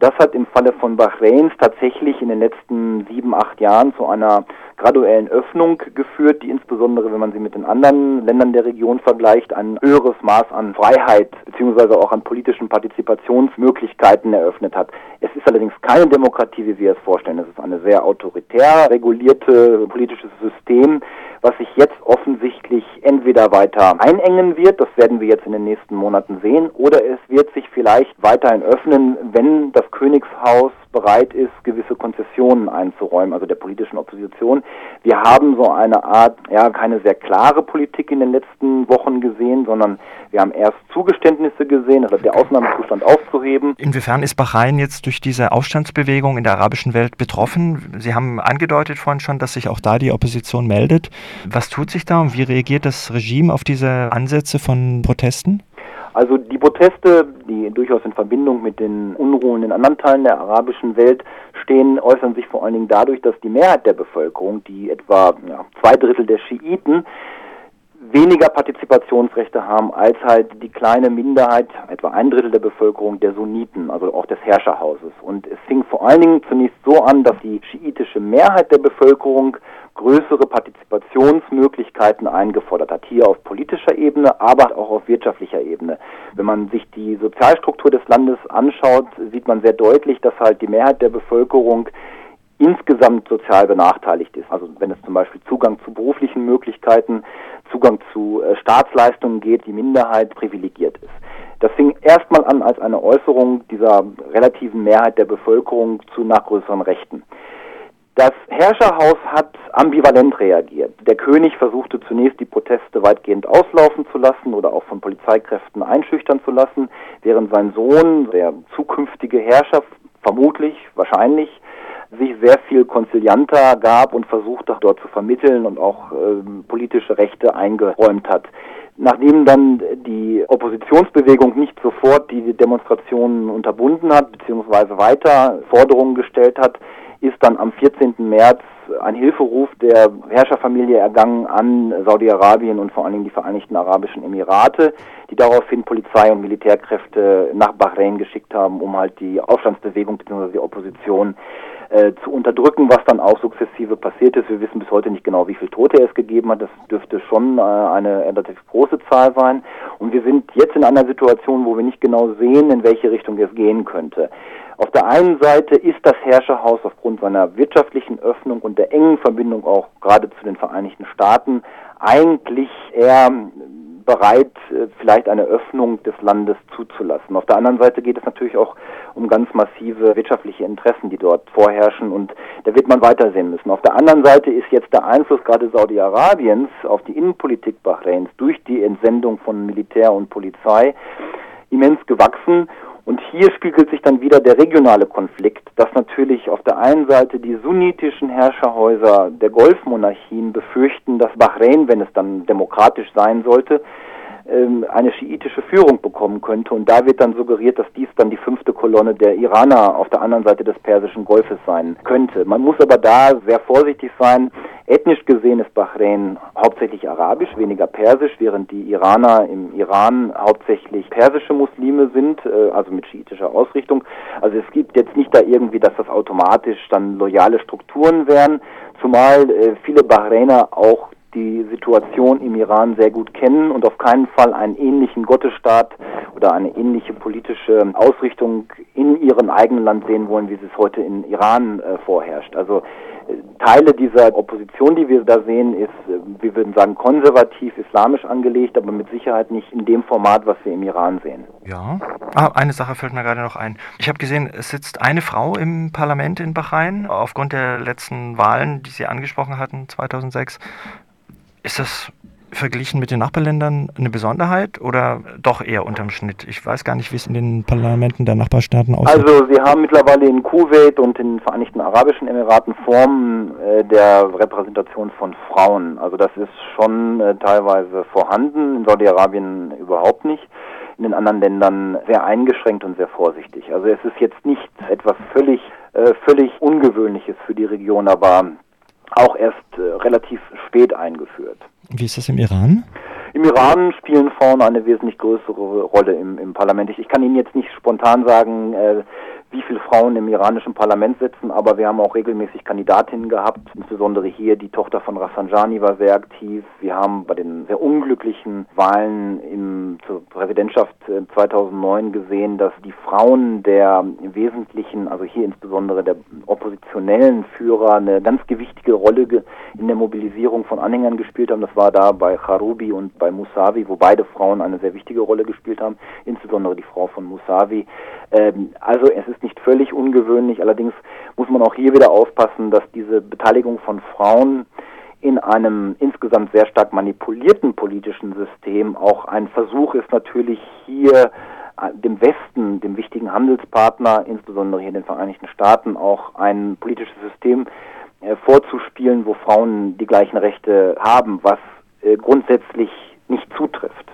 Das hat im Falle von Bahrains tatsächlich in den letzten sieben, acht Jahren zu einer graduellen Öffnung geführt, die insbesondere, wenn man sie mit den anderen Ländern der Region vergleicht, ein höheres Maß an Freiheit beziehungsweise auch an politischen Partizipationsmöglichkeiten eröffnet hat. Es ist allerdings keine Demokratie, wie wir es vorstellen. Es ist eine sehr autoritär regulierte politisches System, was sich jetzt offensichtlich entweder weiter einengen wird, das werden wir jetzt in den nächsten Monaten sehen, oder es wird sich vielleicht weiterhin öffnen, wenn das Königshaus bereit ist, gewisse Konzessionen einzuräumen, also der politischen Opposition. Wir haben so eine Art, ja, keine sehr klare Politik in den letzten Wochen gesehen, sondern wir haben erst Zugeständnisse gesehen, also der Ausnahmezustand aufzuheben. Inwiefern ist Bahrain jetzt durch diese Aufstandsbewegung in der arabischen Welt betroffen? Sie haben angedeutet vorhin schon, dass sich auch da die Opposition meldet. Was tut sich da und wie reagiert das Regime auf diese Ansätze von Protesten? Also die Proteste, die durchaus in Verbindung mit den Unruhen in anderen Teilen der arabischen Welt stehen, äußern sich vor allen Dingen dadurch, dass die Mehrheit der Bevölkerung, die etwa ja, zwei Drittel der Schiiten, weniger Partizipationsrechte haben als halt die kleine Minderheit, etwa ein Drittel der Bevölkerung der Sunniten, also auch des Herrscherhauses. Und es fing vor allen Dingen zunächst so an, dass die schiitische Mehrheit der Bevölkerung größere Partizipationsmöglichkeiten eingefordert hat, hier auf politischer Ebene, aber auch auf wirtschaftlicher Ebene. Wenn man sich die Sozialstruktur des Landes anschaut, sieht man sehr deutlich, dass halt die Mehrheit der Bevölkerung insgesamt sozial benachteiligt ist. Also wenn es zum Beispiel Zugang zu beruflichen Möglichkeiten, Zugang zu äh, Staatsleistungen geht, die Minderheit privilegiert ist. Das fing erstmal an als eine Äußerung dieser relativen Mehrheit der Bevölkerung zu nach größeren Rechten. Das Herrscherhaus hat ambivalent reagiert. Der König versuchte zunächst die Proteste weitgehend auslaufen zu lassen oder auch von Polizeikräften einschüchtern zu lassen, während sein Sohn, der zukünftige Herrscher, vermutlich, wahrscheinlich, sich sehr viel konzilianter gab und versuchte dort zu vermitteln und auch äh, politische Rechte eingeräumt hat. Nachdem dann die Oppositionsbewegung nicht sofort die Demonstrationen unterbunden hat, beziehungsweise weiter Forderungen gestellt hat, ist dann am 14. März ein Hilferuf der Herrscherfamilie ergangen an Saudi-Arabien und vor allen Dingen die Vereinigten Arabischen Emirate, die daraufhin Polizei und Militärkräfte nach Bahrain geschickt haben, um halt die Aufstandsbewegung bzw. die Opposition äh, zu unterdrücken, was dann auch sukzessive passiert ist. Wir wissen bis heute nicht genau, wie viele Tote es gegeben hat. Das dürfte schon äh, eine relativ große Zahl sein. Und wir sind jetzt in einer Situation, wo wir nicht genau sehen, in welche Richtung es gehen könnte. Auf der einen Seite ist das Herrscherhaus aufgrund seiner wirtschaftlichen Öffnung und der engen Verbindung auch gerade zu den Vereinigten Staaten eigentlich eher bereit, äh, vielleicht eine Öffnung des Landes zuzulassen. Auf der anderen Seite geht es natürlich auch um ganz massive wirtschaftliche Interessen, die dort vorherrschen und da wird man weitersehen müssen. Auf der anderen Seite ist jetzt der Einfluss gerade Saudi-Arabiens auf die Innenpolitik Bahrains durch die Entsendung von Militär und Polizei immens gewachsen und hier spiegelt sich dann wieder der regionale Konflikt, dass natürlich auf der einen Seite die sunnitischen Herrscherhäuser der Golfmonarchien befürchten, dass Bahrain, wenn es dann demokratisch sein sollte, ähm, eine schiitische Führung bekommen könnte. Und da wird dann suggeriert, dass dies dann die fünfte Kolonne der Iraner auf der anderen Seite des Persischen Golfes sein könnte. Man muss aber da sehr vorsichtig sein. Ethnisch gesehen ist Bahrain hauptsächlich arabisch, weniger persisch, während die Iraner im Iran hauptsächlich persische Muslime sind, äh, also mit schiitischer Ausrichtung. Also es gibt jetzt nicht da irgendwie, dass das automatisch dann loyale Strukturen wären, zumal äh, viele Bahrainer auch die Situation im Iran sehr gut kennen und auf keinen Fall einen ähnlichen Gottesstaat oder eine ähnliche politische Ausrichtung in ihrem eigenen Land sehen wollen, wie es heute in Iran äh, vorherrscht. Also äh, Teile dieser Opposition, die wir da sehen, ist, äh, wir würden sagen, konservativ, islamisch angelegt, aber mit Sicherheit nicht in dem Format, was wir im Iran sehen. Ja. Ah, eine Sache fällt mir gerade noch ein. Ich habe gesehen, es sitzt eine Frau im Parlament in Bahrain. Aufgrund der letzten Wahlen, die Sie angesprochen hatten, 2006, ist das verglichen mit den Nachbarländern eine Besonderheit oder doch eher unterm Schnitt? Ich weiß gar nicht, wie es in den Parlamenten der Nachbarstaaten aussieht. Also wir haben mittlerweile in Kuwait und in den Vereinigten Arabischen Emiraten Formen äh, der Repräsentation von Frauen. Also das ist schon äh, teilweise vorhanden, in Saudi-Arabien überhaupt nicht. In den anderen Ländern sehr eingeschränkt und sehr vorsichtig. Also es ist jetzt nicht etwas völlig, äh, völlig Ungewöhnliches für die Region, aber auch erst äh, relativ spät eingeführt. Wie ist das im Iran? Im Iran spielen Frauen eine wesentlich größere Rolle im, im Parlament. Ich, ich, kann Ihnen jetzt nicht spontan sagen, äh, wie viele Frauen im iranischen Parlament sitzen, aber wir haben auch regelmäßig Kandidatinnen gehabt. Insbesondere hier die Tochter von Rafsanjani war sehr aktiv. Wir haben bei den sehr unglücklichen Wahlen im, zur Präsidentschaft 2009 äh, gesehen, dass die Frauen der wesentlichen, also hier insbesondere der oppositionellen Führer, eine ganz gewichtige Rolle in der Mobilisierung von Anhängern gespielt haben. Das war da bei Charubi und bei Musavi, wo beide Frauen eine sehr wichtige Rolle gespielt haben, insbesondere die Frau von Musavi. Ähm, also es ist nicht völlig ungewöhnlich, allerdings muss man auch hier wieder aufpassen, dass diese Beteiligung von Frauen in einem insgesamt sehr stark manipulierten politischen System auch ein Versuch ist, natürlich hier äh, dem Westen, dem wichtigen Handelspartner, insbesondere hier den Vereinigten Staaten, auch ein politisches System äh, vorzuspielen, wo Frauen die gleichen Rechte haben, was äh, grundsätzlich nicht zutrifft.